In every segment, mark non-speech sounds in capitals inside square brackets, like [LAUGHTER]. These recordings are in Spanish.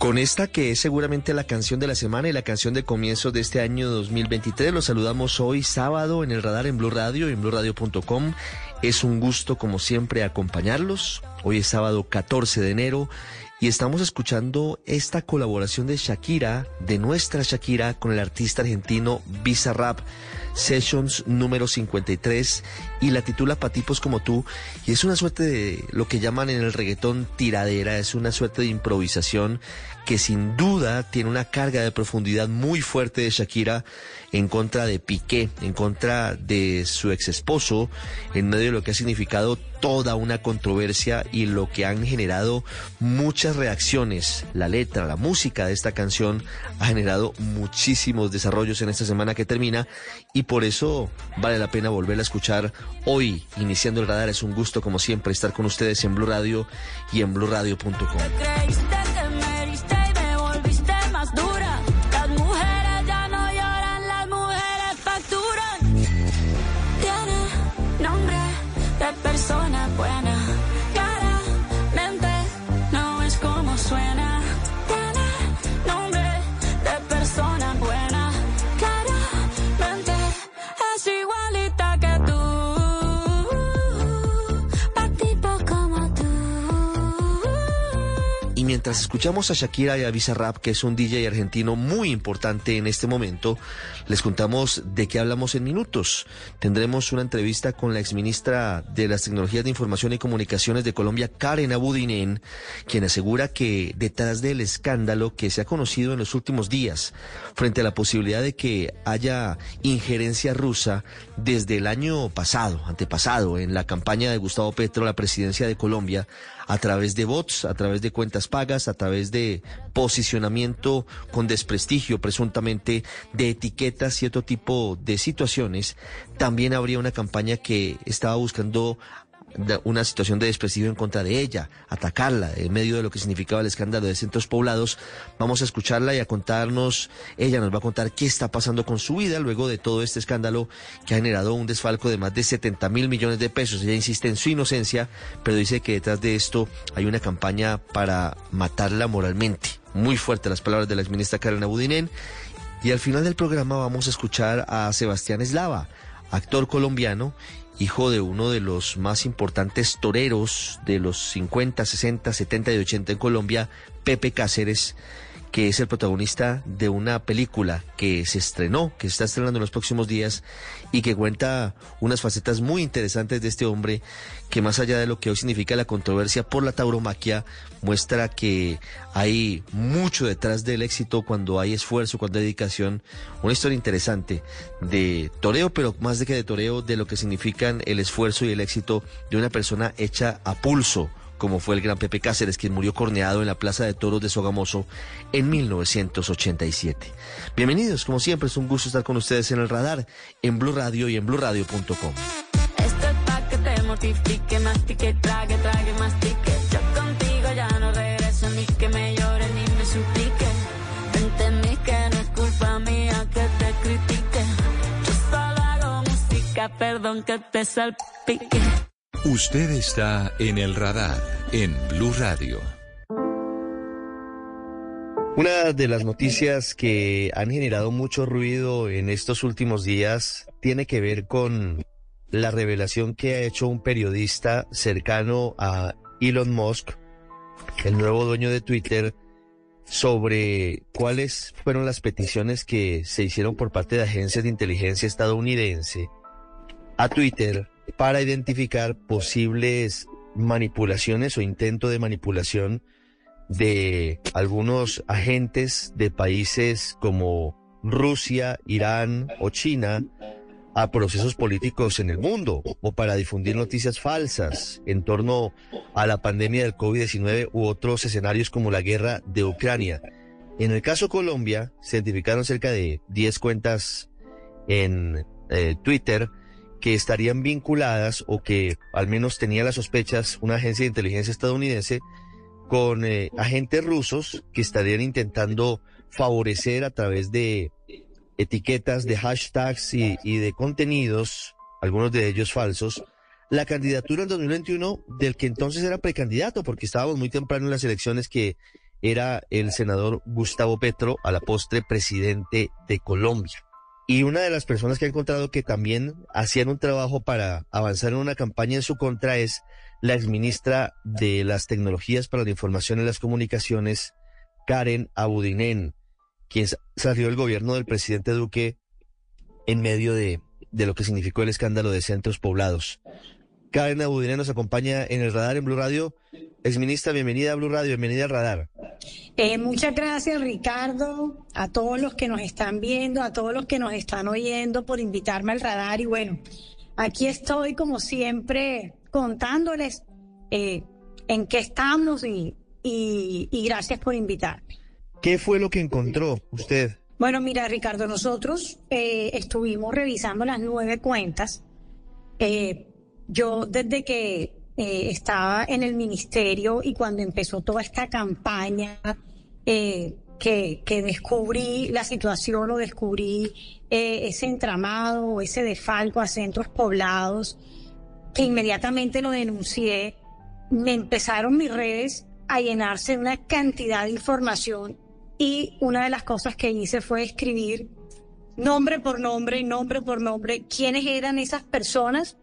Con esta que es seguramente la canción de la semana y la canción de comienzo de este año 2023, los saludamos hoy sábado en el radar en Blue Radio, en bluradio.com. Es un gusto como siempre acompañarlos. Hoy es sábado 14 de enero y estamos escuchando esta colaboración de Shakira, de nuestra Shakira, con el artista argentino Bizarrap. Sessions número 53 y la titula Patipos como tú y es una suerte de lo que llaman en el reggaetón tiradera, es una suerte de improvisación que sin duda tiene una carga de profundidad muy fuerte de Shakira en contra de Piqué, en contra de su ex esposo, en medio de lo que ha significado toda una controversia y lo que han generado muchas reacciones. La letra, la música de esta canción ha generado muchísimos desarrollos en esta semana que termina y por eso vale la pena volverla a escuchar hoy, iniciando el radar. Es un gusto como siempre estar con ustedes en Blue Radio y en bluradio.com. mientras escuchamos a Shakira y a Bizarrap, que es un DJ argentino muy importante en este momento, les contamos de qué hablamos en minutos. Tendremos una entrevista con la exministra de las Tecnologías de Información y Comunicaciones de Colombia, Karen Abudinen, quien asegura que detrás del escándalo que se ha conocido en los últimos días, frente a la posibilidad de que haya injerencia rusa desde el año pasado, antepasado, en la campaña de Gustavo Petro a la presidencia de Colombia, a través de bots, a través de cuentas pagas, a través de posicionamiento con desprestigio, presuntamente de etiquetas otro tipo de situaciones, también habría una campaña que estaba buscando una situación de desprestigio en contra de ella, atacarla en medio de lo que significaba el escándalo de centros poblados. Vamos a escucharla y a contarnos, ella nos va a contar qué está pasando con su vida luego de todo este escándalo que ha generado un desfalco de más de 70 mil millones de pesos. Ella insiste en su inocencia, pero dice que detrás de esto hay una campaña para matarla moralmente. Muy fuerte las palabras de la exministra Karen Abudinen. Y al final del programa vamos a escuchar a Sebastián Eslava, actor colombiano hijo de uno de los más importantes toreros de los 50, 60, 70 y 80 en Colombia, Pepe Cáceres, que es el protagonista de una película que se estrenó, que se está estrenando en los próximos días y que cuenta unas facetas muy interesantes de este hombre que más allá de lo que hoy significa la controversia por la tauromaquia, muestra que hay mucho detrás del éxito cuando hay esfuerzo, cuando hay dedicación. Una historia interesante de toreo, pero más de que de toreo, de lo que significan el esfuerzo y el éxito de una persona hecha a pulso como fue el gran Pepe Cáceres, quien murió corneado en la Plaza de Toros de Sogamoso en 1987. Bienvenidos, como siempre, es un gusto estar con ustedes en el radar, en Blue Radio y en BlueRadio.com. Esto es pa que te mortifique, mastique, trague, trague, mastique. Yo contigo ya no regreso, ni que me llore, ni me suplique. Entendí que no es culpa mía que te critique. Yo solo hago música, perdón que te salpique. Usted está en el radar en Blue Radio. Una de las noticias que han generado mucho ruido en estos últimos días tiene que ver con la revelación que ha hecho un periodista cercano a Elon Musk, el nuevo dueño de Twitter, sobre cuáles fueron las peticiones que se hicieron por parte de agencias de inteligencia estadounidense a Twitter para identificar posibles manipulaciones o intento de manipulación de algunos agentes de países como Rusia, Irán o China a procesos políticos en el mundo o para difundir noticias falsas en torno a la pandemia del COVID-19 u otros escenarios como la guerra de Ucrania. En el caso Colombia, se identificaron cerca de 10 cuentas en eh, Twitter que estarían vinculadas o que al menos tenía las sospechas una agencia de inteligencia estadounidense con eh, agentes rusos que estarían intentando favorecer a través de etiquetas, de hashtags y, y de contenidos, algunos de ellos falsos, la candidatura en 2021 del que entonces era precandidato, porque estábamos muy temprano en las elecciones que era el senador Gustavo Petro, a la postre presidente de Colombia. Y una de las personas que ha encontrado que también hacían un trabajo para avanzar en una campaña en su contra es la exministra de las Tecnologías para la Información y las Comunicaciones, Karen Abudinen, quien salió del gobierno del presidente Duque en medio de, de lo que significó el escándalo de centros poblados. Karen Abudinen nos acompaña en el radar en Blue Radio. Exministra, bienvenida a Blue Radio, bienvenida al radar. Eh, muchas gracias, Ricardo, a todos los que nos están viendo, a todos los que nos están oyendo por invitarme al radar. Y bueno, aquí estoy como siempre contándoles eh, en qué estamos y, y, gracias por invitarme. ¿Qué fue lo que encontró usted? Bueno, mira, Ricardo, nosotros eh, estuvimos revisando las nueve cuentas. Eh, yo desde que estaba en el ministerio y cuando empezó toda esta campaña que, que, descubrí la situación o descubrí ese entramado, ese defalco a centros poblados, que inmediatamente lo denuncié, me empezaron mis redes a llenarse de una cantidad de información y una de las cosas que hice fue escribir nombre por nombre, nombre por nombre, quiénes eran esas personas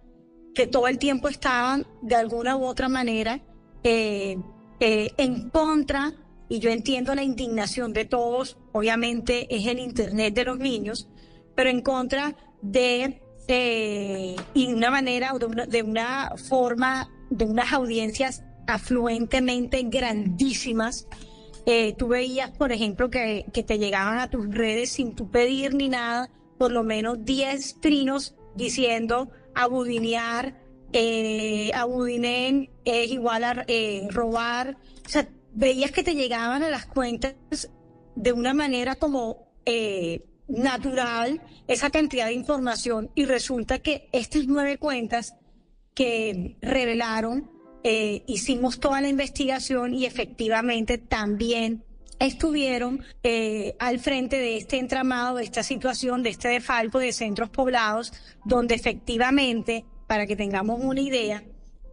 que todo el tiempo estaban de alguna u otra manera eh, eh, en contra, y yo entiendo la indignación de todos, obviamente es el Internet de los niños, pero en contra de eh, de una manera, de una, de una forma, de unas audiencias afluentemente grandísimas. Eh, tú veías, por ejemplo, que, que, te llegaban a tus redes sin tu pedir ni nada, por lo menos 10 trinos diciendo abudinear, eh, abudinen es igual a eh, robar. O sea, veías que te llegaban a las cuentas de una manera como eh, natural esa cantidad de información y resulta que estas nueve cuentas que revelaron, eh, hicimos toda la investigación y efectivamente también estuvieron eh, al frente de este entramado, de esta situación, de este defalco de centros poblados, donde efectivamente, para que tengamos una idea,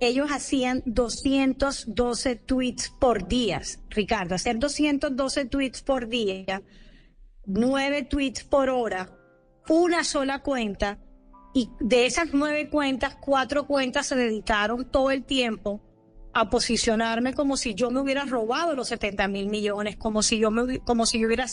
ellos hacían 212 tweets por día, Ricardo, hacer 212 tweets por día nueve tweets por hora, una sola cuenta, y de esas nueve cuentas, cuatro cuentas se dedicaron todo el tiempo a posicionarme como si yo me hubiera robado los 70 mil millones, como si yo me, como si yo hubiera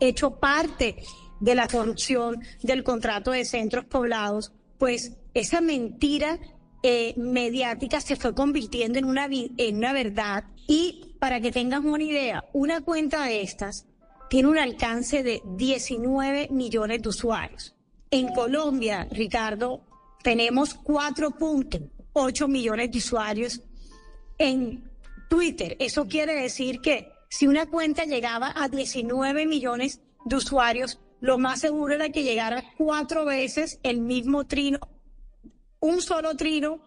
hecho parte de la corrupción del contrato de centros poblados, pues esa mentira eh, mediática se fue convirtiendo en una, en una verdad. Y para que tengas una idea, una cuenta de estas tiene un alcance de 19 millones de usuarios. En Colombia, Ricardo, tenemos 4.8 millones de usuarios en Twitter. Eso quiere decir que si una cuenta llegaba a 19 millones de usuarios, lo más seguro era que llegara cuatro veces el mismo trino, un solo trino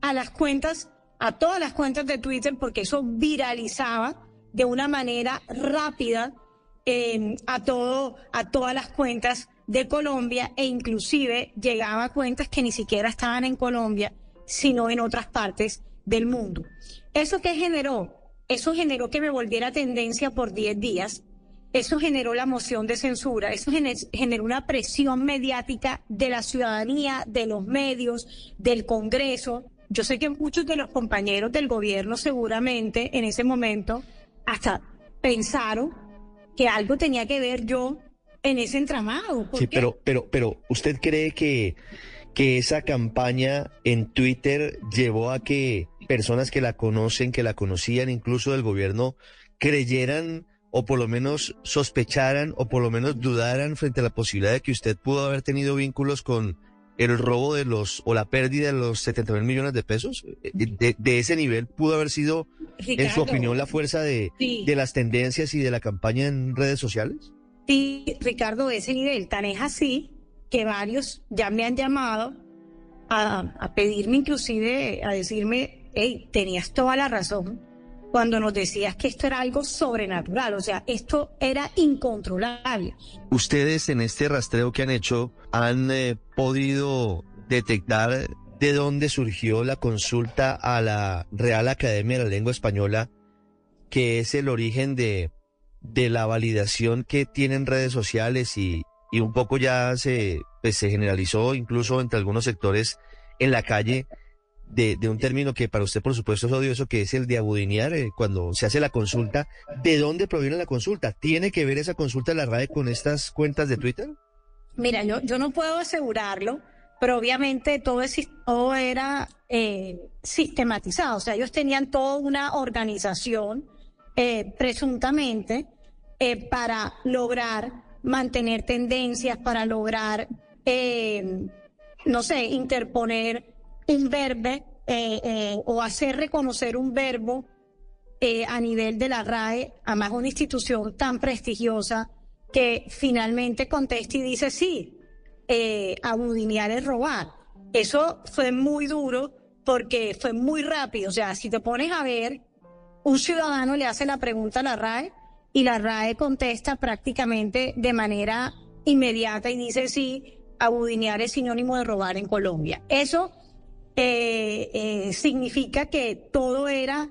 a las cuentas, a todas las cuentas de Twitter, porque eso viralizaba de una manera rápida a todo, a todas las cuentas de Colombia e inclusive llegaba a cuentas que ni siquiera estaban en Colombia, sino en otras partes del mundo. ¿Eso qué generó? Eso generó que me volviera tendencia por 10 días. Eso generó la moción de censura, eso generó una presión mediática de la ciudadanía, de los medios, del Congreso. Yo sé que muchos de los compañeros del gobierno seguramente en ese momento hasta pensaron que algo tenía que ver yo en ese entramado. sí, pero, pero, pero, ¿usted cree que, que esa campaña en Twitter llevó a que personas que la conocen, que la conocían incluso del gobierno, creyeran o por lo menos sospecharan o por lo menos dudaran frente a la posibilidad de que usted pudo haber tenido vínculos con el robo de los o la pérdida de los 70 mil millones de pesos eh, de, de, ese nivel pudo haber sido en su opinión la fuerza de, de las tendencias y de la campaña en redes sociales sí Ricardo de ese nivel. Tan es así que varios ya me han llamado a, a pedirme inclusive a decirme tenías toda la razón cuando nos decías que esto era algo sobrenatural, o sea, esto era incontrolable. Ustedes en este rastreo que han hecho han eh, podido detectar de dónde surgió la consulta a la Real Academia de la Lengua Española que es el origen de, de la validación que tienen redes sociales y, y un poco ya se, pues, se generalizó incluso entre algunos sectores en la calle de, un término que para usted por supuesto es odioso, que es el de abudinear eh, cuando se hace la consulta. ¿De dónde proviene la consulta? ¿Tiene que ver esa consulta de la RAE con estas cuentas de Twitter? Mira, yo, yo no puedo asegurarlo, pero obviamente todo, todo era eh, sistematizado. O sea, ellos tenían toda una organización, eh, presuntamente, para lograr mantener tendencias, para lograr, no sé, interponer un verbo eh, o hacer reconocer un verbo a nivel de la RAE, además una institución tan prestigiosa que finalmente contesta y dice sí, eh, abudinear es robar. Eso fue muy duro porque fue muy rápido. O sea, si te pones a ver, un ciudadano le hace la pregunta a la RAE y la RAE contesta prácticamente de manera inmediata y dice sí, abudinear es sinónimo de robar en Colombia. Eso eh, eh, significa que todo era,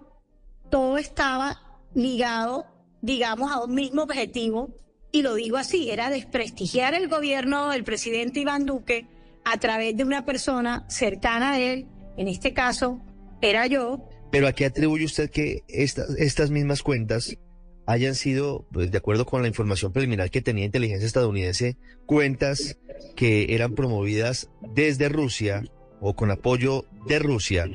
todo estaba ligado, digamos, a un mismo objetivo y lo digo así, era desprestigiar el gobierno del presidente Iván Duque a través de una persona cercana a él, en este caso era yo. Pero ¿a qué atribuye usted que estas, estas mismas cuentas hayan sido, pues, de acuerdo con la información preliminar que tenía inteligencia estadounidense, cuentas que eran promovidas desde Rusia o con apoyo de Rusia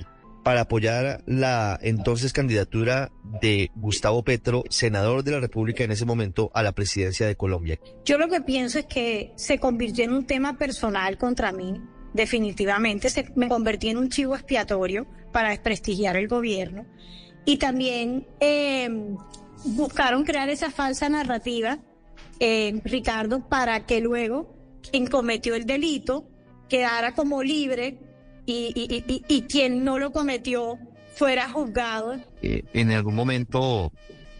para apoyar la entonces candidatura de Gustavo Petro, senador de la República en ese momento, a la presidencia de Colombia. Yo lo que pienso es que se convirtió en un tema personal contra mí, definitivamente, se, me convertí en un chivo expiatorio para desprestigiar el gobierno y también eh, buscaron crear esa falsa narrativa, eh, Ricardo, para que luego quien cometió el delito quedara como libre y, quien no lo cometió fuera juzgado. Eh, en algún momento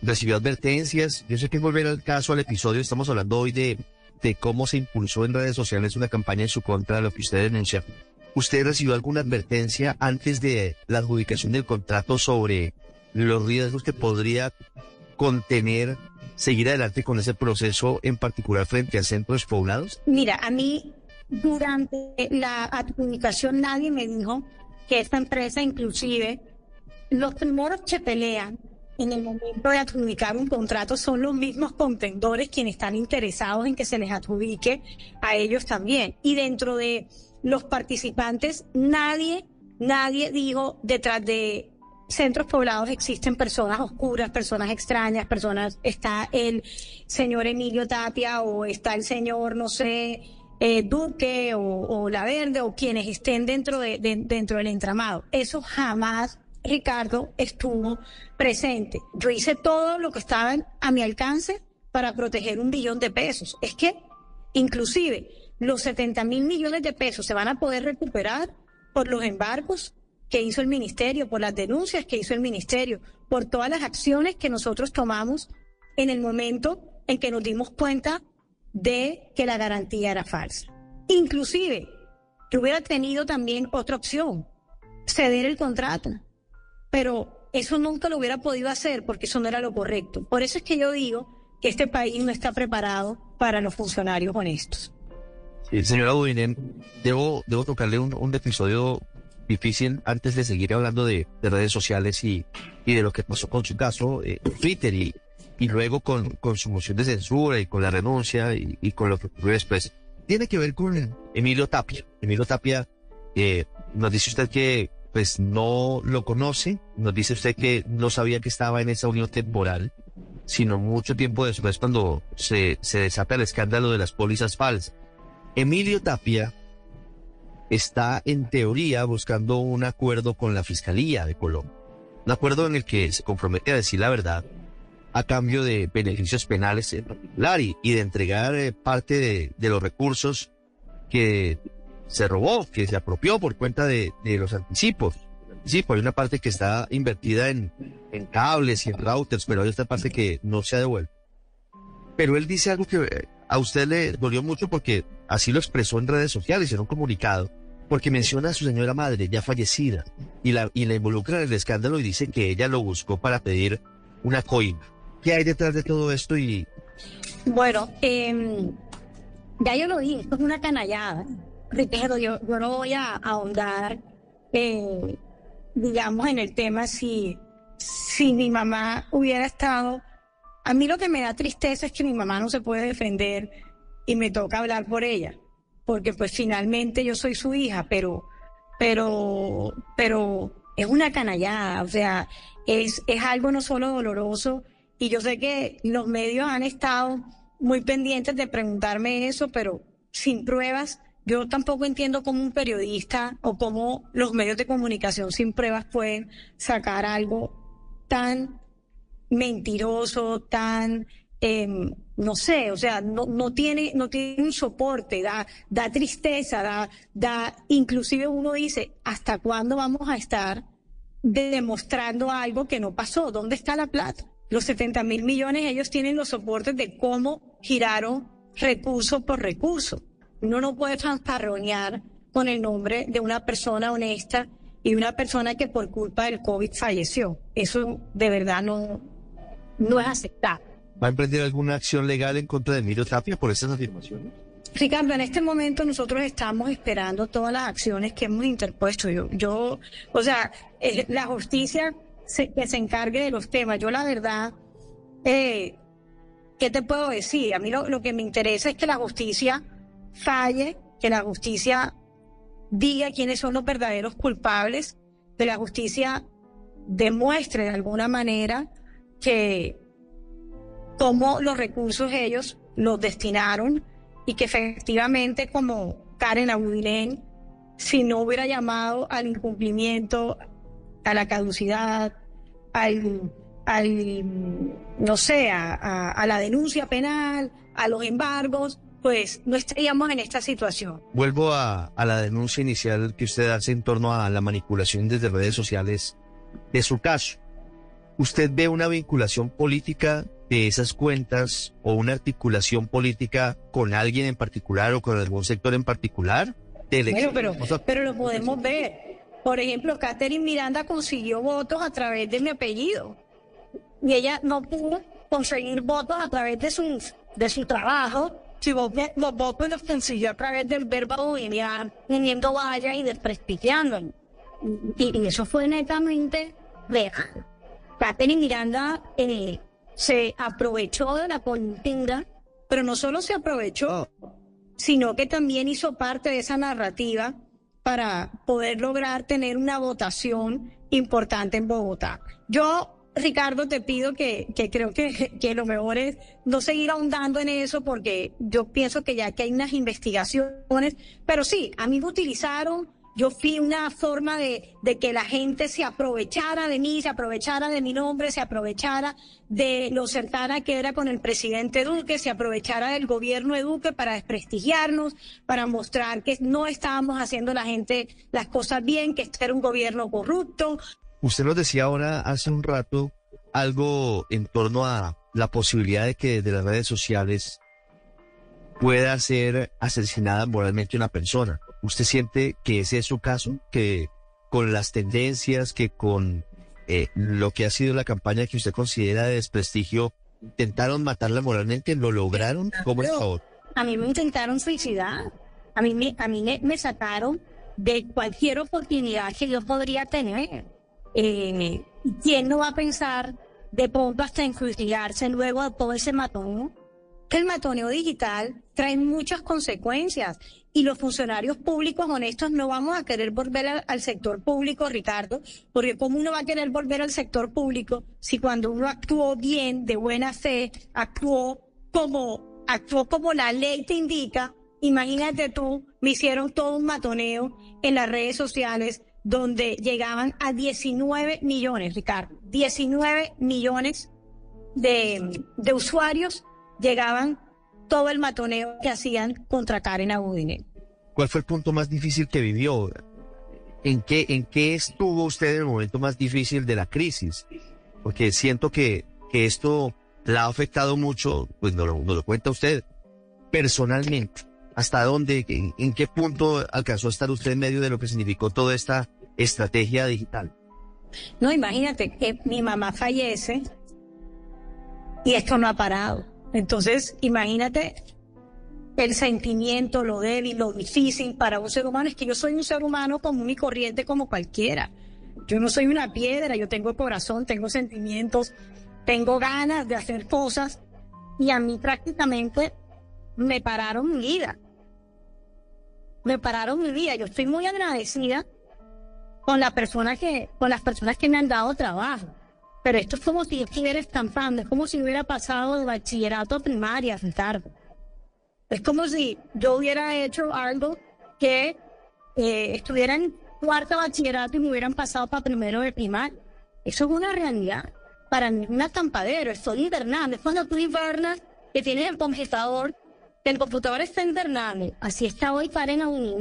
recibió advertencias. Yo sé que volver al caso, al episodio, estamos hablando hoy de, de cómo se impulsó en redes sociales una campaña en su contra de lo que usted denuncia. ¿Usted recibió alguna advertencia antes de la adjudicación del contrato sobre los riesgos que podría contener seguir adelante con ese proceso, en particular frente a centros poblados? Mira, a mí durante la adjudicación nadie me dijo que esta empresa inclusive, los primeros que pelean en el momento de adjudicar un contrato son los mismos contendores quienes están interesados en que se les adjudique a ellos también. Y dentro de los participantes, nadie, nadie dijo detrás de centros poblados existen personas oscuras, personas extrañas, personas, está el señor Emilio Tapia o está el señor, no sé, eh, Duque o, La Verde o quienes estén dentro, de, dentro del entramado. Eso jamás, Ricardo, estuvo presente. Yo hice todo lo que estaba a mi alcance para proteger un billón de pesos. Es que, inclusive, los 70 mil millones de pesos se van a poder recuperar por los embargos que hizo el ministerio, por las denuncias que hizo el ministerio, por todas las acciones que nosotros tomamos en el momento en que nos dimos cuenta de que la garantía era falsa. Inclusive, que hubiera tenido también otra opción, ceder el contrato. Pero eso nunca lo hubiera podido hacer porque eso no era lo correcto. Por eso es que yo digo que este país no está preparado para los funcionarios honestos. Sí, señora Budinen, debo, debo tocarle un, episodio difícil antes de seguir hablando de, redes sociales y, y, de lo que pasó con su caso, eh, Twitter y, y luego con, con su moción de censura y con la renuncia y, con lo que ocurrió después. Tiene que ver con Emilio Tapia. Emilio Tapia, eh, nos dice usted que pues no lo conoce, nos dice usted que no sabía que estaba en esa unión temporal, sino mucho tiempo después cuando se, se desata el escándalo de las pólizas falsas. Emilio Tapia está en teoría buscando un acuerdo con la Fiscalía de Colombia. Un acuerdo en el que se compromete a decir la verdad a cambio de beneficios penales en particular y, de entregar eh, parte de, los recursos que se robó, que se apropió por cuenta de, los anticipos. Sí, hay una parte que está invertida en, en cables y en routers, pero hay otra parte que no se ha devuelto. Pero él dice algo que eh, a usted le dolió mucho porque así lo expresó en redes sociales, en un comunicado, porque menciona a su señora madre ya fallecida y la, y la involucra en el escándalo y dice que ella lo buscó para pedir una coima. ¿Qué hay detrás de todo esto? Y Bueno, em, ya yo lo dije, esto es una canallada. Ricardo, yo, yo no voy a ahondar, eh, digamos, en el tema si, si mi mamá hubiera estado. A mí lo que me da tristeza es que mi mamá no se puede defender y me toca hablar por ella, porque pues finalmente yo soy su hija, pero, pero, pero es una canallada, o sea, es, es algo no solo doloroso, y yo sé que los medios han estado muy pendientes de preguntarme eso, pero sin pruebas, yo tampoco entiendo cómo un periodista o cómo los medios de comunicación sin pruebas pueden sacar algo tan mentiroso, tan, em, no sé, o sea, no, no tiene, no tiene un soporte, da, da tristeza, da, da, inclusive uno dice, ¿hasta cuándo vamos a estar demostrando algo que no pasó? ¿Dónde está la plata? Los 70 mil millones, ellos tienen los soportes de cómo giraron recurso por recurso. Uno no puede fanfarronear con el nombre de una persona honesta y una persona que por culpa del COVID falleció. Eso de verdad no, no es aceptable. ¿Va a emprender alguna acción legal en contra de Emilio Tapia por estas afirmaciones? Ricardo, en este momento nosotros estamos esperando todas las acciones que hemos interpuesto. Yo, yo o sea, eh, la justicia se, que se encargue de los temas. Yo la verdad, eh, ¿qué te puedo decir? A mí lo, que me interesa es que la justicia falle, que la justicia diga quiénes son los verdaderos culpables, que la justicia demuestre de alguna manera que cómo los recursos ellos los destinaron y que efectivamente como Karen Abudinen, si no hubiera llamado al incumplimiento, a la caducidad, al, al no sé, a, a, a la denuncia penal, a los embargos, pues no estaríamos en esta situación. Vuelvo a, a, la denuncia inicial que usted hace en torno a la manipulación desde redes sociales de su caso. ¿Usted ve una vinculación política de esas cuentas o una articulación política con alguien en particular o con algún sector en particular? Bueno, pero, pero lo podemos ver. Por ejemplo, Catherine Miranda consiguió votos a través de mi apellido y ella no pudo conseguir votos a través de su, de su trabajo si vos los votos los consiguió a través del verbo bohemian, teniendo vallas y desprestigiando. Y, y, eso fue netamente real. Catherine Miranda eh, se aprovechó de la coyuntura, pero no solo se aprovechó, sino que también hizo parte de esa narrativa para poder lograr tener una votación importante en Bogotá. Yo Ricardo, te pido que, que creo que, que, lo mejor es no seguir ahondando en eso porque yo pienso que ya que hay unas investigaciones, pero sí, a mí me utilizaron, yo fui una forma de, que la gente se aprovechara de mí, se aprovechara de mi nombre, se aprovechara de lo cercana que era con el presidente Duque, se aprovechara del gobierno de Duque para desprestigiarnos, para mostrar que no estábamos haciendo la gente las cosas bien, que este era un gobierno corrupto, Usted nos decía ahora hace un rato algo en torno a la posibilidad de que desde las redes sociales pueda ser asesinada moralmente una persona. ¿Usted siente que ese es su caso? Que con las tendencias, que con eh, lo que ha sido la campaña que usted considera de desprestigio, intentaron matarla moralmente, ¿lo lograron? ¿Cómo es favor? A mí me intentaron suicidar. A mí, me, a mí me, me sacaron de cualquier oportunidad que yo podría tener. Eh, ¿Quién no va a pensar de pronto hasta enjuiciarse luego de todo ese matoneo? Que el matoneo digital trae muchas consecuencias y los funcionarios públicos honestos no vamos a querer volver al, sector público, Ricardo, porque ¿cómo uno va a querer volver al sector público si cuando uno actuó bien, de buena fe, actuó como, actuó como la ley te indica? Imagínate tú, me hicieron todo un matoneo en las redes sociales, donde llegaban a 19 millones, Ricardo, 19 millones de, de usuarios llegaban todo el matoneo que hacían contra Karen Abudine. ¿Cuál fue el punto más difícil que vivió? ¿En qué, ¿En qué estuvo usted en el momento más difícil de la crisis? Porque siento que, que esto la ha afectado mucho, pues nos lo, nos lo cuenta usted, personalmente. ¿Hasta dónde, en, en, qué punto alcanzó a estar usted en medio de lo que significó toda esta estrategia digital? No, imagínate que mi mamá fallece y esto no ha parado. Entonces, imagínate el sentimiento, lo débil, lo difícil para un ser humano. Es que yo soy un ser humano común y corriente como cualquiera. Yo no soy una piedra, yo tengo corazón, tengo sentimientos, tengo ganas de hacer cosas y a mí prácticamente me pararon mi vida. Me pararon mi vida. Yo estoy muy agradecida con la persona que, con las personas que me han dado trabajo. Pero esto es como si estuviera estampando, es como si hubiera pasado de bachillerato a primaria, Ricardo. Es como si yo hubiera hecho algo que eh, estuviera en cuarto bachillerato y me hubieran pasado para primero de primaria. Eso es una realidad. Para mí es un estampadero, invernando. Es cuando tú invernas que tienes el computador, el computador está invernando. Así está hoy para un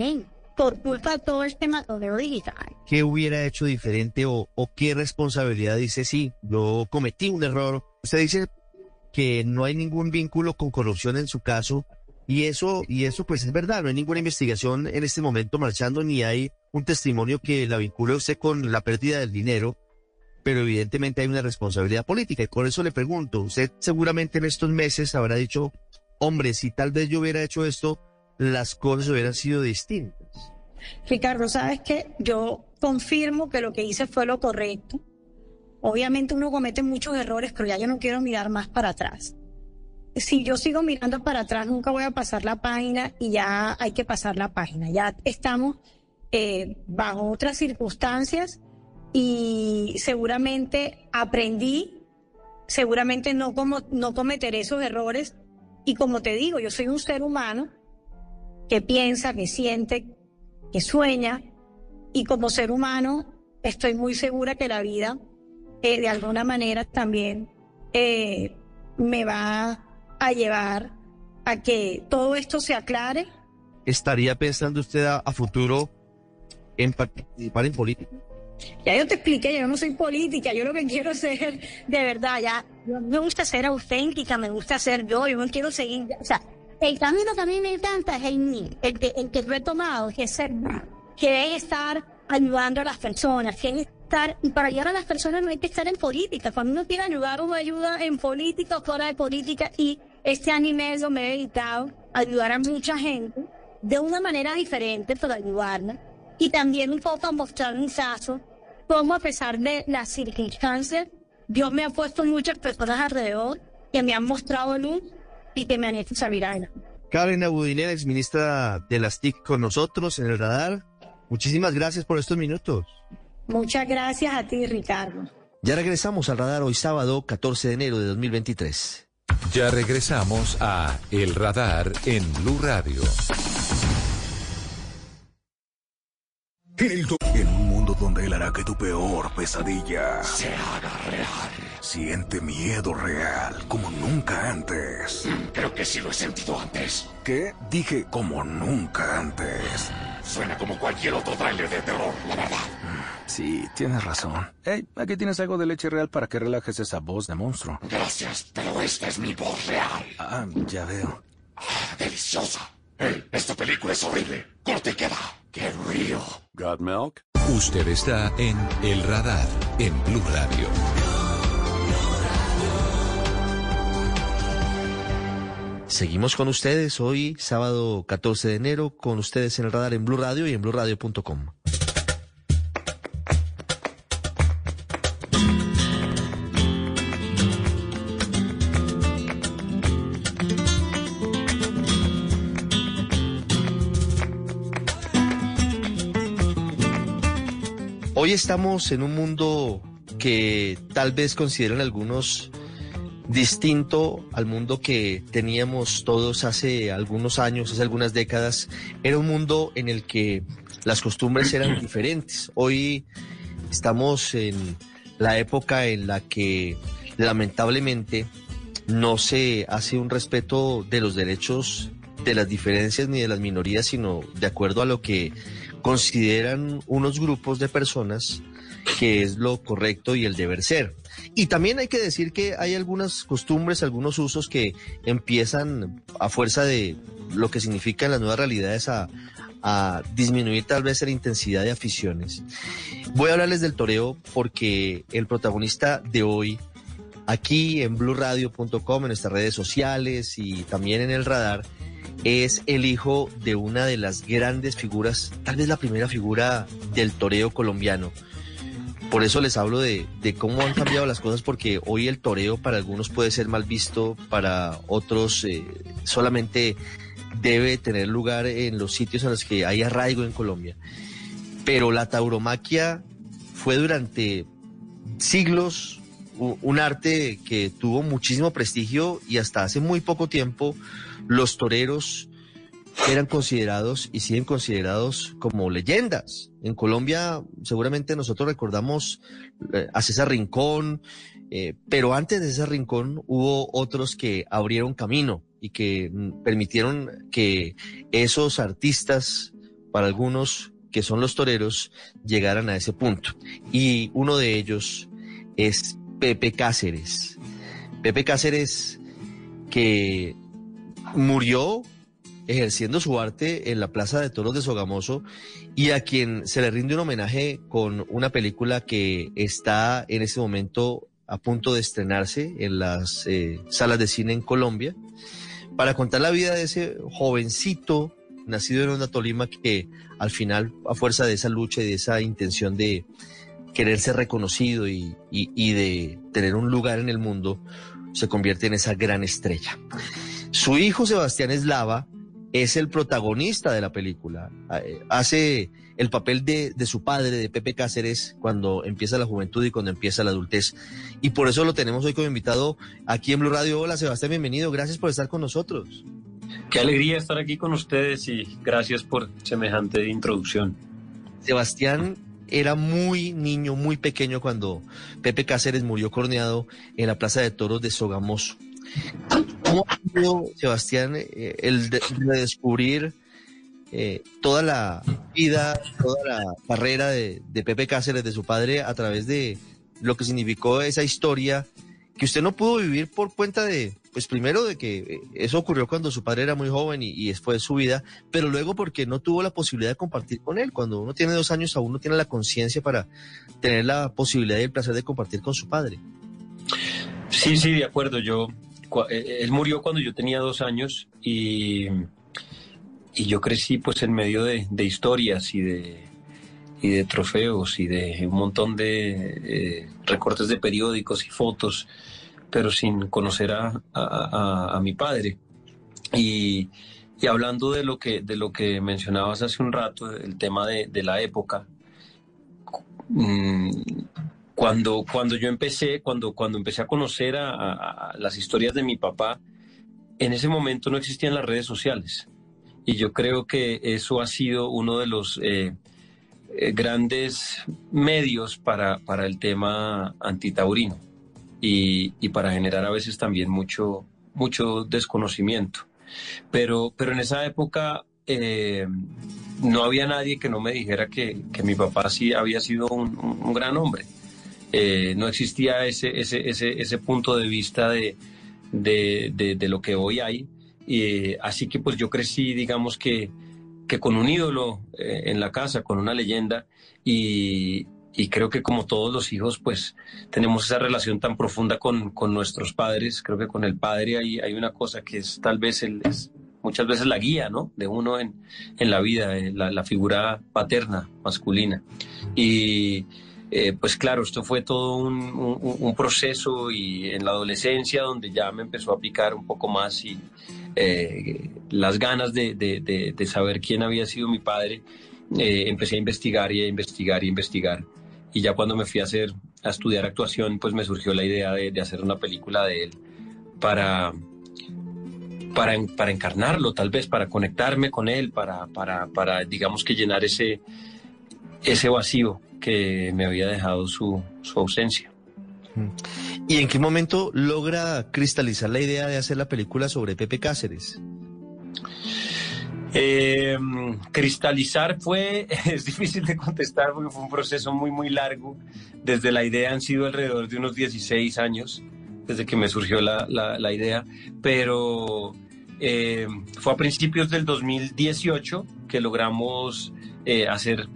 por culpa de todo este matadero digital. ¿Qué hubiera hecho diferente o, o qué responsabilidad dice sí, yo cometí un error? Usted dice que no hay ningún vínculo con corrupción en su caso, y eso, y eso pues es verdad, no hay ninguna investigación en este momento marchando, ni hay un testimonio que la vincule usted con la pérdida del dinero, pero evidentemente hay una responsabilidad política. Y por eso le pregunto, usted seguramente en estos meses habrá dicho, hombre, si tal vez yo hubiera hecho esto, las cosas hubieran sido distintas. Ricardo, sabes que yo confirmo que lo que hice fue lo correcto. Obviamente uno comete muchos errores, pero ya yo no quiero mirar más para atrás si yo sigo mirando para atrás, nunca voy a pasar la página y ya hay que pasar la página. Ya estamos eh, bajo otras circunstancias y seguramente aprendí, seguramente no, como, no cometeré esos errores. Y como te digo, yo soy un ser humano que piensa, que siente, que sueña y como ser humano estoy muy segura que la vida eh, de alguna manera también eh, me va a llevar a que todo esto se aclare. ¿Estaría pensando usted a, futuro en participar en política? Ya yo te expliqué, yo no soy política, yo lo que quiero ser de verdad, ya, me gusta ser auténtica, me gusta ser yo, yo no quiero seguir, o sea, el camino que a mí me encanta es el el que, el que he tomado, que es ser, que es estar ayudando a las personas, que es estar, y para ayudar a las personas no hay que estar en política, cuando uno quiere ayudar, uno ayuda en política o fuera de política, y este anime me he dedicado a ayudar a mucha gente de una manera diferente para ayudarla y también un poco a mostrar un caso cómo a pesar de las circunstancias Dios me ha puesto muchas personas alrededor que me han mostrado luz y que me han hecho salir adelante. Karen Abudiner, ex ministra de las TIC con nosotros en el radar. Muchísimas gracias por estos minutos. Muchas gracias a ti, Ricardo. Ya regresamos al radar hoy sábado 14 de enero de 2023. Ya regresamos a El Radar en Blue Radio. En, un mundo donde él hará que tu peor pesadilla se haga real. Siente miedo real como nunca antes. Mm, creo que sí lo he sentido antes. ¿Qué? Dije como nunca antes. Suena como cualquier otro trailer de terror, la verdad. Sí, tienes razón. Hey, aquí tienes algo de leche real para que relajes esa voz de monstruo. Gracias, pero esta es mi voz real. Ah, ya veo. Ah, deliciosa. Hey, esta película es horrible. Corte queda. Qué río. ¿Got milk? Usted está en El Radar, en Blue Radio. Seguimos con ustedes hoy, sábado 14 de enero, con ustedes en el radar en Blue Radio y en BlueRadio.com. Hoy estamos en un mundo que tal vez consideran algunos distinto al mundo que teníamos todos hace algunos años, hace algunas décadas. Era un mundo en el que las costumbres eran [CLEARS THROAT] diferentes. Hoy estamos en la época en la que lamentablemente no se hace un respeto de los derechos de las diferencias ni de las minorías, sino de acuerdo a lo que consideran unos grupos de personas que es lo correcto y el deber ser. Y también hay que decir que hay algunas costumbres, algunos usos que empiezan a fuerza de lo que significan las nuevas realidades a, disminuir tal vez la intensidad de aficiones. Voy a hablarles del toreo porque el protagonista de hoy aquí en blurradio.com, en nuestras redes sociales y también en el radar, es el hijo de una de las grandes figuras, tal vez la primera figura del toreo colombiano. Por eso les hablo de, cómo han cambiado las cosas, porque hoy el toreo para algunos puede ser mal visto, para otros eh, solamente debe tener lugar en los sitios en los que hay arraigo en Colombia. Pero la tauromaquia fue durante siglos un arte que tuvo muchísimo prestigio y hasta hace muy poco tiempo los toreros eran considerados y siguen considerados como leyendas. En Colombia seguramente nosotros recordamos eh, a César Rincón, eh, pero antes de César Rincón hubo otros que abrieron camino y que mm, permitieron que esos artistas, para algunos que son los toreros, llegaran a ese punto. Y uno de ellos es Pepe Cáceres. Pepe Cáceres que murió ejerciendo su arte en la Plaza de Toros de Sogamoso y a quien se le rinde un homenaje con una película que está en este momento a punto de estrenarse en las eh, salas de cine en Colombia para contar la vida de ese jovencito nacido en Onda Tolima que al final, a fuerza de esa lucha y de esa intención de querer ser reconocido y, de tener un lugar en el mundo, se convierte en esa gran estrella. Su hijo Sebastián Eslava es el protagonista de la película. Eh, hace el papel de, de, su padre, de Pepe Cáceres, cuando empieza la juventud y cuando empieza la adultez. Y por eso lo tenemos hoy como invitado aquí en Blue Radio. Hola Sebastián, bienvenido. Gracias por estar con nosotros. Qué alegría estar aquí con ustedes y gracias por semejante introducción. Sebastián era muy niño, muy pequeño cuando Pepe Cáceres murió corneado en la Plaza de Toros de Sogamoso. ¿Cómo ha sido, Sebastián, eh, el de redescubrir eh, toda la vida, toda la carrera de, Pepe Cáceres, de su padre, a través de lo que significó esa historia que usted no pudo vivir por cuenta de, pues primero de que eh, eso ocurrió cuando su padre era muy joven y, y fue su vida, pero luego porque no tuvo la posibilidad de compartir con él. Cuando uno tiene dos años aún no tiene la conciencia para tener la posibilidad y el placer de compartir con su padre. Sí, sí, de acuerdo. Yo, él murió cuando yo tenía dos años y, yo crecí pues en medio de, historias y de, y de trofeos y de un montón de eh, recortes de periódicos y fotos pero sin conocer a, mi padre. Y, hablando de lo, que, de lo que mencionabas hace un rato, el tema de, de la época, mm, cuando, cuando yo empecé, cuando, cuando empecé a conocer a, las historias de mi papá, en ese momento no existían las redes sociales. Y yo creo que eso ha sido uno de los eh, eh, grandes medios para, para el tema antitaurino y, para generar a veces también mucho, mucho desconocimiento. Pero, pero en esa época eh, no había nadie que no me dijera que, mi papá sí había sido un, gran hombre. Eh, no existía ese, ese, ese, ese, punto de vista de, de, lo que hoy hay. Y, así que pues yo crecí, digamos que, que con un ídolo eh, en la casa, con una leyenda, y, y creo que como todos los hijos, pues tenemos esa relación tan profunda con, con nuestros padres. Creo que con el padre hay, hay una cosa que es tal vez es muchas veces la guía, ¿no? De uno en, en la vida, eh, la, la, figura paterna, masculina. Y eh, pues claro, esto fue todo un, proceso y en la adolescencia donde ya me empezó a picar un poco más y eh, las ganas de, saber quién había sido mi padre. empecé a investigar y a investigar y a investigar y ya cuando me fui a hacer a estudiar actuación pues me surgió la idea de, hacer una película de él para para, para, encarnarlo tal vez para conectarme con él para, para, para digamos que llenar ese ese vacío que me había dejado su, su ausencia ¿Y en qué momento logra cristalizar la idea de hacer la película sobre Pepe Cáceres? Eh, cristalizar fue, [LAUGHS] es difícil de contestar porque fue un proceso muy, muy largo. Desde la idea han sido alrededor de unos 16 años, desde que me surgió la, la, idea, pero eh, fue a principios del 2018 que logramos eh, hacer,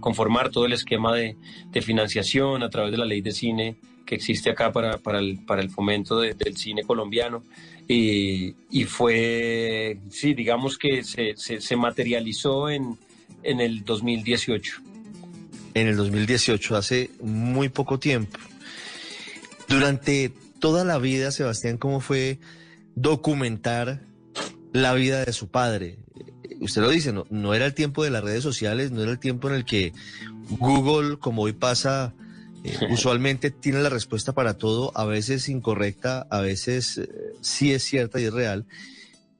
conformar todo el esquema de, financiación a través de la ley de cine que existe acá para, el, fomento del cine colombiano. Y, fue, sí, digamos que se, se, se materializó en, en el 2018. En el 2018, hace muy poco tiempo. Durante toda la vida, Sebastián, ¿cómo fue documentar la vida de su padre? Usted lo dice, no, no era el tiempo de las redes sociales, no era el tiempo en el que Google, como hoy pasa, eh, [LAUGHS] usualmente tiene la respuesta para todo, a veces incorrecta, a veces eh, sí es cierta y es real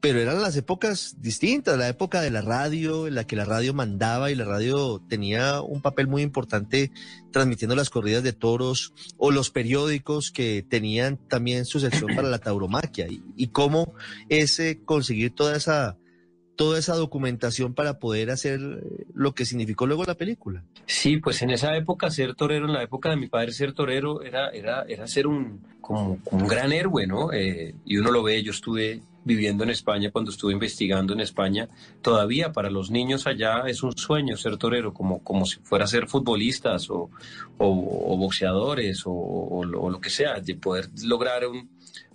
pero eran las épocas distintas, la época de la radio, en la que la radio mandaba y la radio tenía un papel muy importante transmitiendo las corridas de toros o los periódicos que tenían también su sección para la tauromaquia. Y, y cómo ese conseguir toda esa toda esa documentación para poder hacer eh, lo que significó luego la película. Sí, pues en esa época ser torero, en la época de mi padre ser torero, era, era, era ser un, como, un gran héroe, ¿no? Eh, y uno lo ve, yo estuve viviendo en España, cuando estuve investigando en España, todavía para los niños allá es un sueño ser torero, como, como si fuera a ser futbolistas o, o, boxeadores o, lo que sea, de poder lograr un,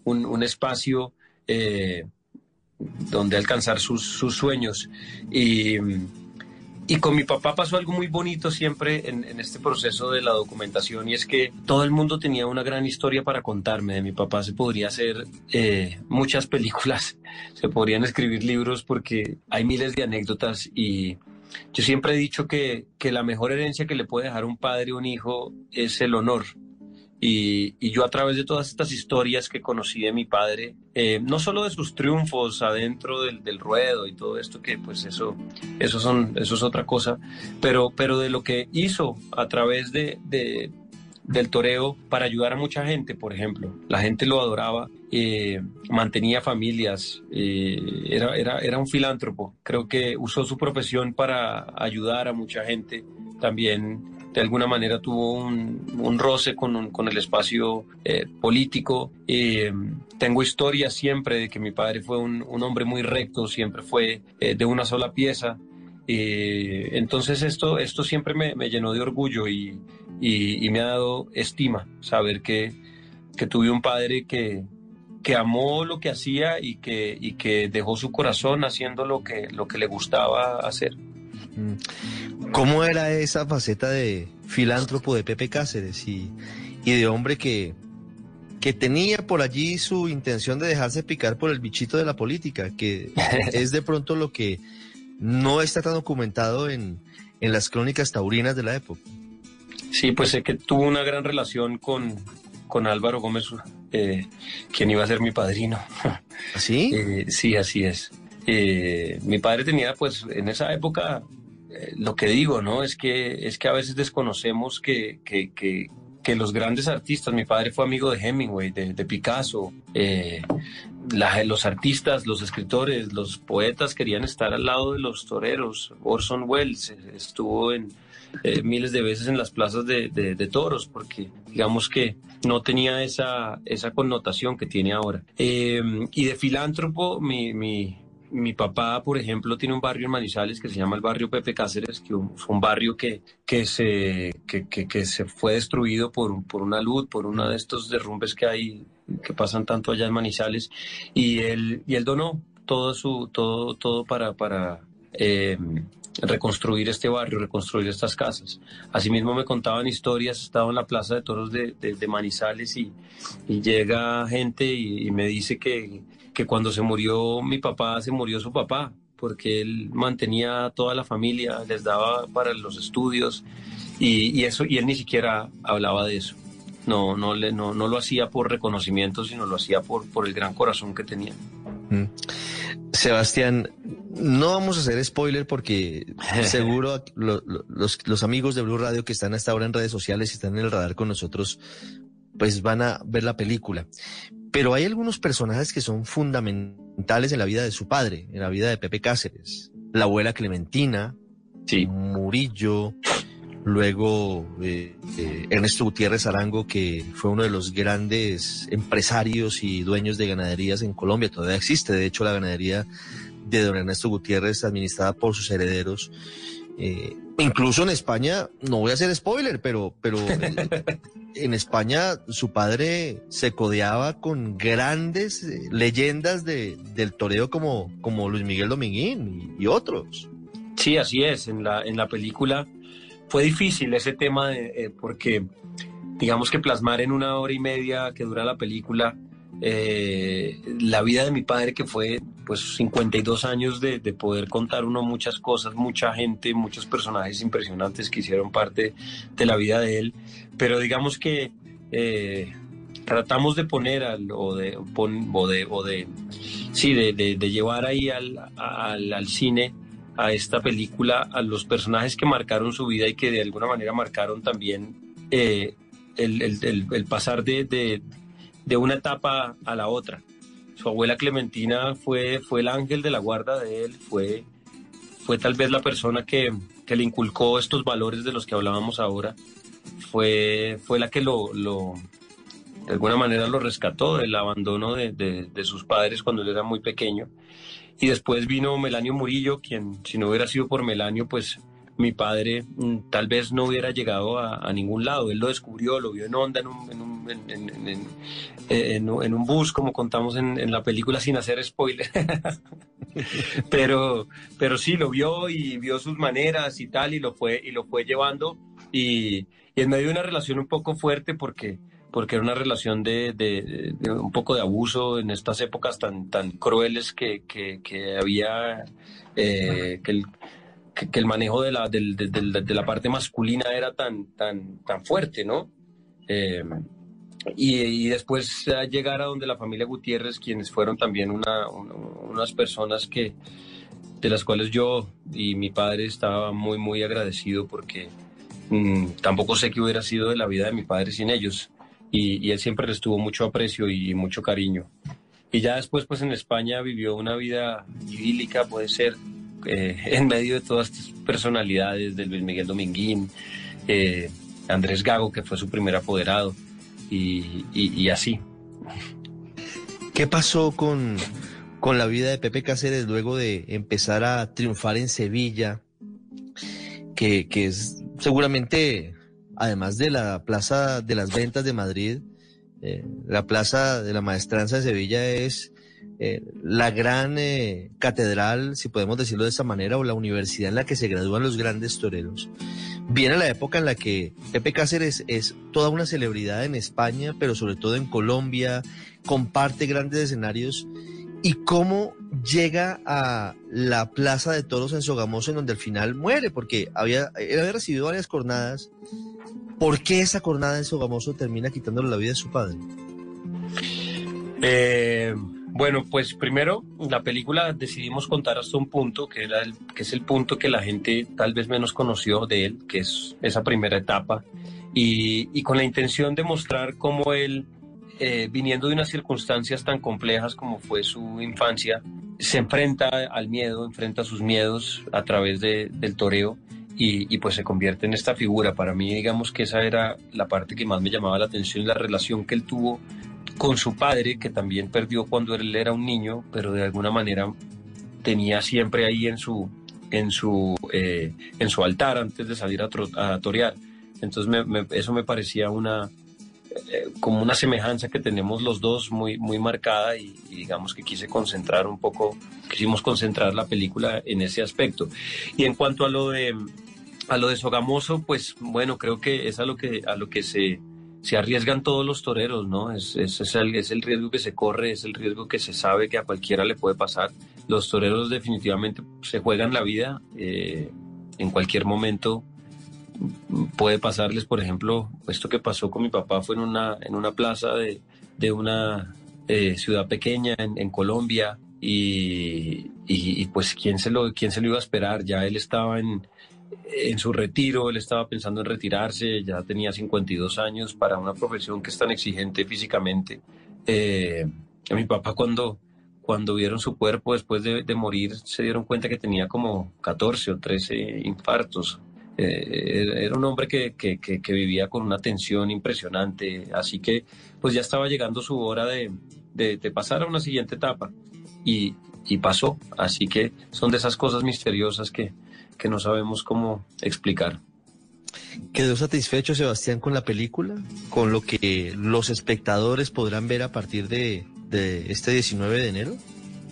un, espacio eh, donde alcanzar sus, sueños. Y y con mi papá pasó algo muy bonito siempre en, este proceso de la documentación y es que todo el mundo tenía una gran historia para contarme. De mi papá se podría hacer eh, muchas películas, [LAUGHS] se podrían escribir libros porque hay miles de anécdotas y yo siempre he dicho que, que la mejor herencia que le puede dejar un padre a un hijo es el honor y, yo a través de todas estas historias que conocí de mi padre, eh, no solo de sus triunfos adentro del, del, ruedo y todo esto, que pues eso, eso, son, eso es otra cosa, pero, pero de lo que hizo a través de, de del toreo para ayudar a mucha gente, por ejemplo. La gente lo adoraba, eh, mantenía familias, eh, era, era, era un filántropo. Creo que usó su profesión para ayudar a mucha gente. También de alguna manera tuvo un, roce con, con, el espacio eh, político. Eh, tengo historia siempre de que mi padre fue un, hombre muy recto, siempre fue eh, de una sola pieza. entonces esto, esto siempre me, llenó de orgullo y, y, me ha dado estima saber que, que tuve un padre que, que amó lo que hacía y que, y que dejó su corazón haciendo lo que, lo que le gustaba hacer. ¿Cómo era esa faceta de filántropo de Pepe Cáceres y, de hombre que, que tenía por allí su intención de dejarse picar por el bichito de la política, que [LAUGHS] es de pronto lo que no está tan documentado en, en las crónicas taurinas de la época? Sí, pues sé que tuvo una gran relación con, con Álvaro Gómez, eh, quien iba a ser mi padrino. ¿Así? ¿Ah, [LAUGHS] eh, sí, así es. Eh, mi padre tenía, pues, en esa época eh, lo que digo, ¿no? Es que, es que a veces desconocemos que, que, que, los grandes artistas, mi padre fue amigo de Hemingway, de, Picasso, eh, los artistas, los escritores, los poetas querían estar al lado de los toreros. Orson Welles estuvo en, eh, miles de veces en las plazas de, de, toros, porque digamos que no tenía esa, esa connotación que tiene ahora. y de filántropo, mi, mi papá, por ejemplo, tiene un barrio en Manizales que se llama el barrio Pepe Cáceres, que fue un barrio que, que, se, que, que, se fue destruido por, por una luz, por uno de estos derrumbes que hay, que pasan tanto allá en Manizales, y él, y él donó todo, su, todo, todo para, para eh, reconstruir este barrio, reconstruir estas casas. Asimismo me contaban historias, estaba en la Plaza de Toros de, de, Manizales y, y, llega gente y me dice que que cuando se murió mi papá, se murió su papá, porque él mantenía a toda la familia, les daba para los estudios y, eso, y él ni siquiera hablaba de eso. No, no, le, no, no lo hacía por reconocimiento, sino lo hacía por, por el gran corazón que tenía. Mm. Sebastián, no vamos a hacer spoiler porque [LAUGHS] seguro los, los, amigos de Blue Radio que están hasta ahora en redes sociales y están en el radar con nosotros, pues van a ver la película. Pero hay algunos personajes que son fundamentales en la vida de su padre, en la vida de Pepe Cáceres. La abuela Clementina, Murillo, luego eh, eh, Ernesto Gutiérrez Arango, que fue uno de los grandes empresarios y dueños de ganaderías en Colombia. Todavía existe, de hecho, la ganadería de don Ernesto Gutiérrez, administrada por sus herederos. Eh, incluso en España, no voy a hacer spoiler, pero, pero en España su padre se codeaba con grandes eh, leyendas de, del toreo como, como Luis Miguel Dominguín y, otros. Sí, así es. En la, en la película fue difícil ese tema eh, porque digamos que plasmar en una hora y media que dura la película la vida de mi padre que fue pues 52 años de, poder contar uno muchas cosas, mucha gente, muchos personajes impresionantes que hicieron parte de la vida de él, pero digamos que eh, tratamos de poner al, o de, de, llevar ahí al, cine a esta película a los personajes que marcaron su vida y que de alguna manera marcaron también eh, el, pasar de una etapa a la otra. Su abuela Clementina fue, fue el ángel de la guarda de él, fue, fue tal vez la persona que, que le inculcó estos valores de los que hablábamos ahora, fue, fue la que lo, lo, de alguna manera lo rescató del abandono de, de, de, sus padres cuando él era muy pequeño. Y después vino Melanio Murillo, quien si no hubiera sido por Melanio, pues mi padre mm, tal vez no hubiera llegado a, ningún lado. Él lo descubrió, lo vio en onda, en un, en un, en, en, un bus, como contamos en, la película sin hacer spoiler. [LAUGHS] pero, pero sí, lo vio y vio sus maneras y tal, y lo fue, y lo fue llevando. Y, en medio de una relación un poco fuerte, porque porque era una relación de, de, un poco de abuso en estas épocas tan, tan crueles que, que, que había, eh, que el, que, el manejo de la, de, la parte masculina era tan, tan, tan fuerte, ¿no? Eh, y, después llegar a donde la familia Gutiérrez, quienes fueron también una, unas personas que, de las cuales yo y mi padre estaba muy, muy agradecido porque mm, tampoco sé qué hubiera sido de la vida de mi padre sin ellos. Y, y, él siempre les tuvo mucho aprecio y mucho cariño. Y ya después, pues en España vivió una vida idílica, puede ser, eh, en medio de todas estas personalidades del Luis Miguel Dominguín, eh, Andrés Gago, que fue su primer apoderado, y, así. ¿Qué pasó con, con la vida de Pepe Cáceres luego de empezar a triunfar en Sevilla? Que, que es seguramente, además de la Plaza de las Ventas de Madrid, eh, la Plaza de la Maestranza de Sevilla es eh, la gran eh, catedral, si podemos decirlo de esa manera, o la universidad en la que se gradúan los grandes toreros. Viene la época en la que Pepe Cáceres es toda una celebridad en España, pero sobre todo en Colombia, comparte grandes escenarios. ¿Y cómo llega a la Plaza de Toros en Sogamoso, en donde al final muere? Porque había, había recibido varias cornadas. ¿Por qué esa cornada en Sogamoso termina quitándole la vida a su padre? Eh, bueno, pues primero la película decidimos contar hasta un punto que es el punto que la gente tal vez menos conoció de él, que es esa primera etapa, y, con la intención de mostrar cómo él, eh, viniendo de unas circunstancias tan complejas como fue su infancia, se enfrenta al miedo, enfrenta sus miedos a través del toreo y, y, pues se convierte en esta figura. Para mí, digamos que esa era la parte que más me llamaba la atención, la relación que él tuvo con su padre, que también perdió cuando él era un niño, pero de alguna manera tenía siempre ahí en su, en su, eh, en su altar antes de salir a, a torear. Entonces eso me parecía una, eh, como una semejanza que tenemos los dos muy, muy marcada y, digamos que quise concentrar un poco, quisimos concentrar la película en ese aspecto. Y en cuanto a lo de, a lo de Sogamoso, pues bueno, creo que es a lo que, a lo que se, se arriesgan todos los toreros, ¿no? Es, el, es, el, riesgo que se corre, es el riesgo que se sabe que a cualquiera le puede pasar. Los toreros definitivamente se juegan la vida, eh, en cualquier momento puede pasarles, por ejemplo, esto que pasó con mi papá fue en una, en una plaza de, una eh, ciudad pequeña en, Colombia y, y, y, pues ¿quién se, lo, quién se lo iba a esperar, ya él estaba en, en su retiro, él estaba pensando en retirarse, ya tenía 52 años para una profesión que es tan exigente físicamente. Eh, mi papá cuando, cuando vieron su cuerpo después de, morir se dieron cuenta que tenía como 14 o 13 infartos. Eh, era un hombre que, que, que, vivía con una tensión impresionante, así que pues ya estaba llegando su hora de, de, de pasar a una siguiente etapa y, y pasó, así que son de esas cosas misteriosas que, que no sabemos cómo explicar. ¿Quedó satisfecho Sebastián con la película? ¿Con lo que los espectadores podrán ver a partir de, de este 19 de enero?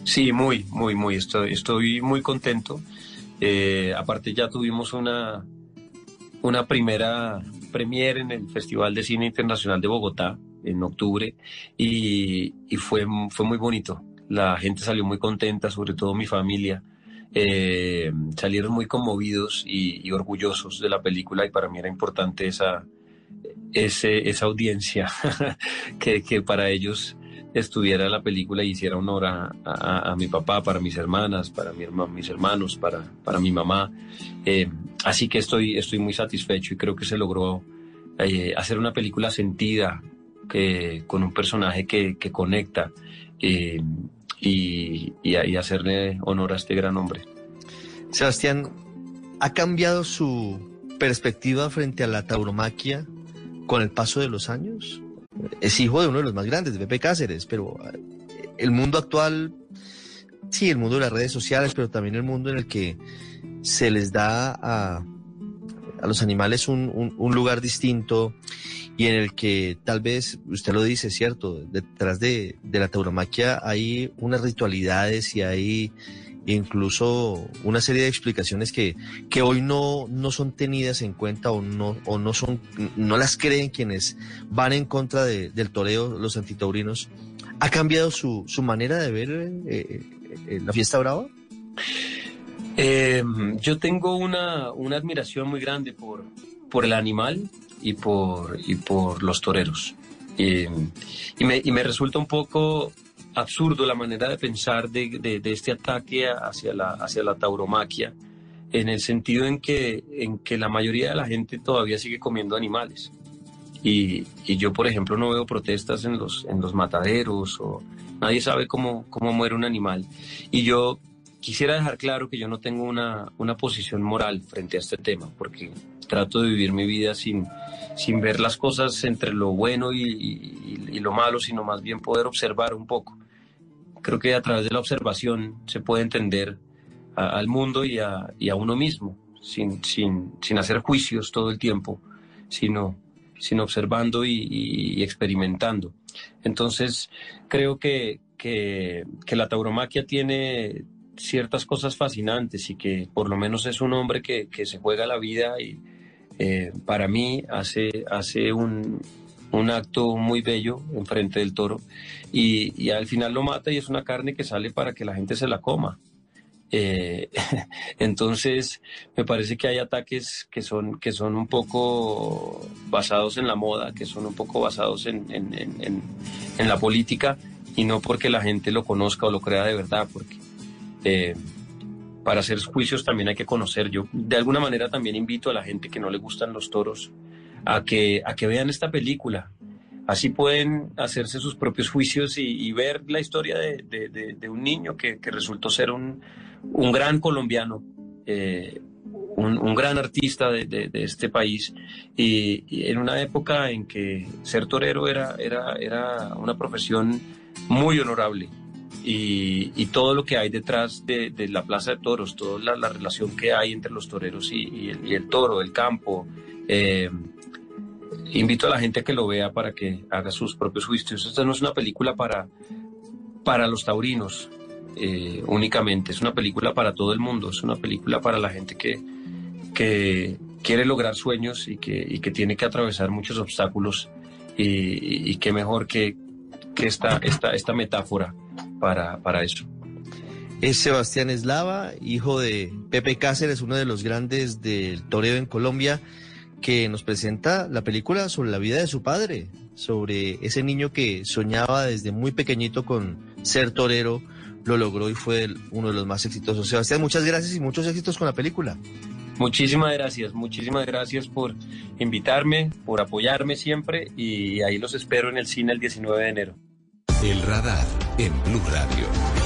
Sí, muy, muy, muy. Estoy, estoy muy contento. Eh, aparte ya tuvimos una, una primera premiere en el Festival de Cine Internacional de Bogotá en octubre y, y fue, fue muy bonito. La gente salió muy contenta, sobre todo mi familia. Eh, salieron muy conmovidos y, orgullosos de la película y para mí era importante esa, ese, esa audiencia [LAUGHS] que, que, para ellos estuviera la película y hiciera honor a, a, mi papá, para mis hermanas, para mi, mis hermanos, para, para mi mamá. Eh, así que estoy, estoy muy satisfecho y creo que se logró eh, hacer una película sentida, que, con un personaje que, que conecta y, y, hacerle honor a este gran hombre. Sebastián, ¿ha cambiado su perspectiva frente a la tauromaquia con el paso de los años? Es hijo de uno de los más grandes, de Pepe Cáceres, pero eh, el mundo actual, sí, el mundo de las redes sociales, pero también el mundo en el que se les da a, a los animales un, un, lugar distinto y en el que tal vez, usted lo dice, cierto, detrás de, de la tauromaquia hay unas ritualidades y hay incluso una serie de explicaciones que, que hoy no, no son tenidas en cuenta o no, o no son, no las creen quienes van en contra del toreo, los antitaurinos. ¿Ha cambiado su, su manera de ver eh, eh, la fiesta brava? Eh, yo tengo una, una, admiración muy grande por, por el animal y por, y por los toreros. y, me, y me resulta un poco absurdo la manera de pensar de, este ataque hacia la, hacia la tauromaquia, en el sentido en que, en que la mayoría de la gente todavía sigue comiendo animales. Y, yo, por ejemplo, no veo protestas en los, en los mataderos o nadie sabe cómo, cómo muere un animal. Y yo quisiera dejar claro que yo no tengo una, una posición moral frente a este tema, porque trato de vivir mi vida sin, sin ver las cosas entre lo bueno y, lo malo, sino más bien poder observar un poco. Creo que a través de la observación se puede entender al mundo y a, uno mismo, sin, sin, sin, hacer juicios todo el tiempo, sino, sino observando y, experimentando. Entonces, creo que, que, que la tauromaquia tiene ciertas cosas fascinantes y que por lo menos es un hombre que, que se juega la vida y, eh, para mí hace, hace un, un, acto muy bello enfrente del toro y, al final lo mata y es una carne que sale para que la gente se la coma. Eh, [LAUGHS] entonces, me parece que hay ataques que son, que son un poco basados en la moda, que son un poco basados en, en, en la política y no porque la gente lo conozca o lo crea de verdad, porque eh, para hacer juicios también hay que conocer. Yo de alguna manera también invito a la gente que no le gustan los toros a que, a que vean esta película. Así pueden hacerse sus propios juicios y, ver la historia de, un niño que, resultó ser un, un gran colombiano, eh, un, gran artista de, este país y, y, en una época en que ser torero era, era, era una profesión muy honorable y, todo lo que hay detrás de, la Plaza de Toros, toda la, relación que hay entre los toreros y, el, toro, el campo. Eh, invito a la gente a que lo vea para que haga sus propios juicios. Esta no es una película para, para los taurinos eh, únicamente, es una película para todo el mundo, es una película para la gente que, que quiere lograr sueños y que, que tiene que atravesar muchos obstáculos y qué mejor que, que esta, esta, esta metáfora para, para eso. Es Sebastián Eslava, hijo de Pepe Cáceres, uno de los grandes del toreo en Colombia, que nos presenta la película sobre la vida de su padre, sobre ese niño que soñaba desde muy pequeñito con ser torero, lo logró y fue uno de los más exitosos. Sebastián, muchas gracias y muchos éxitos con la película. Muchísimas gracias, muchísimas gracias por invitarme, por apoyarme siempre y ahí los espero en el cine el 19 de enero. El radar en Blue Radio.